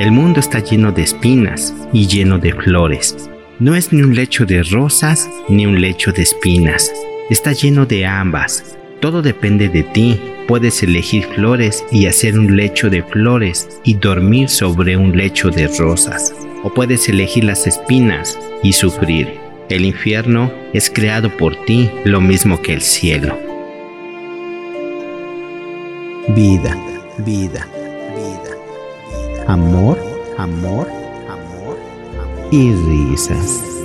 El mundo está lleno de espinas y lleno de flores. No es ni un lecho de rosas ni un lecho de espinas. Está lleno de ambas. Todo depende de ti. Puedes elegir flores y hacer un lecho de flores y dormir sobre un lecho de rosas. O puedes elegir las espinas y sufrir. El infierno es creado por ti lo mismo que el cielo. Vida, vida, vida. Amor, amor, amor, amor. y risas.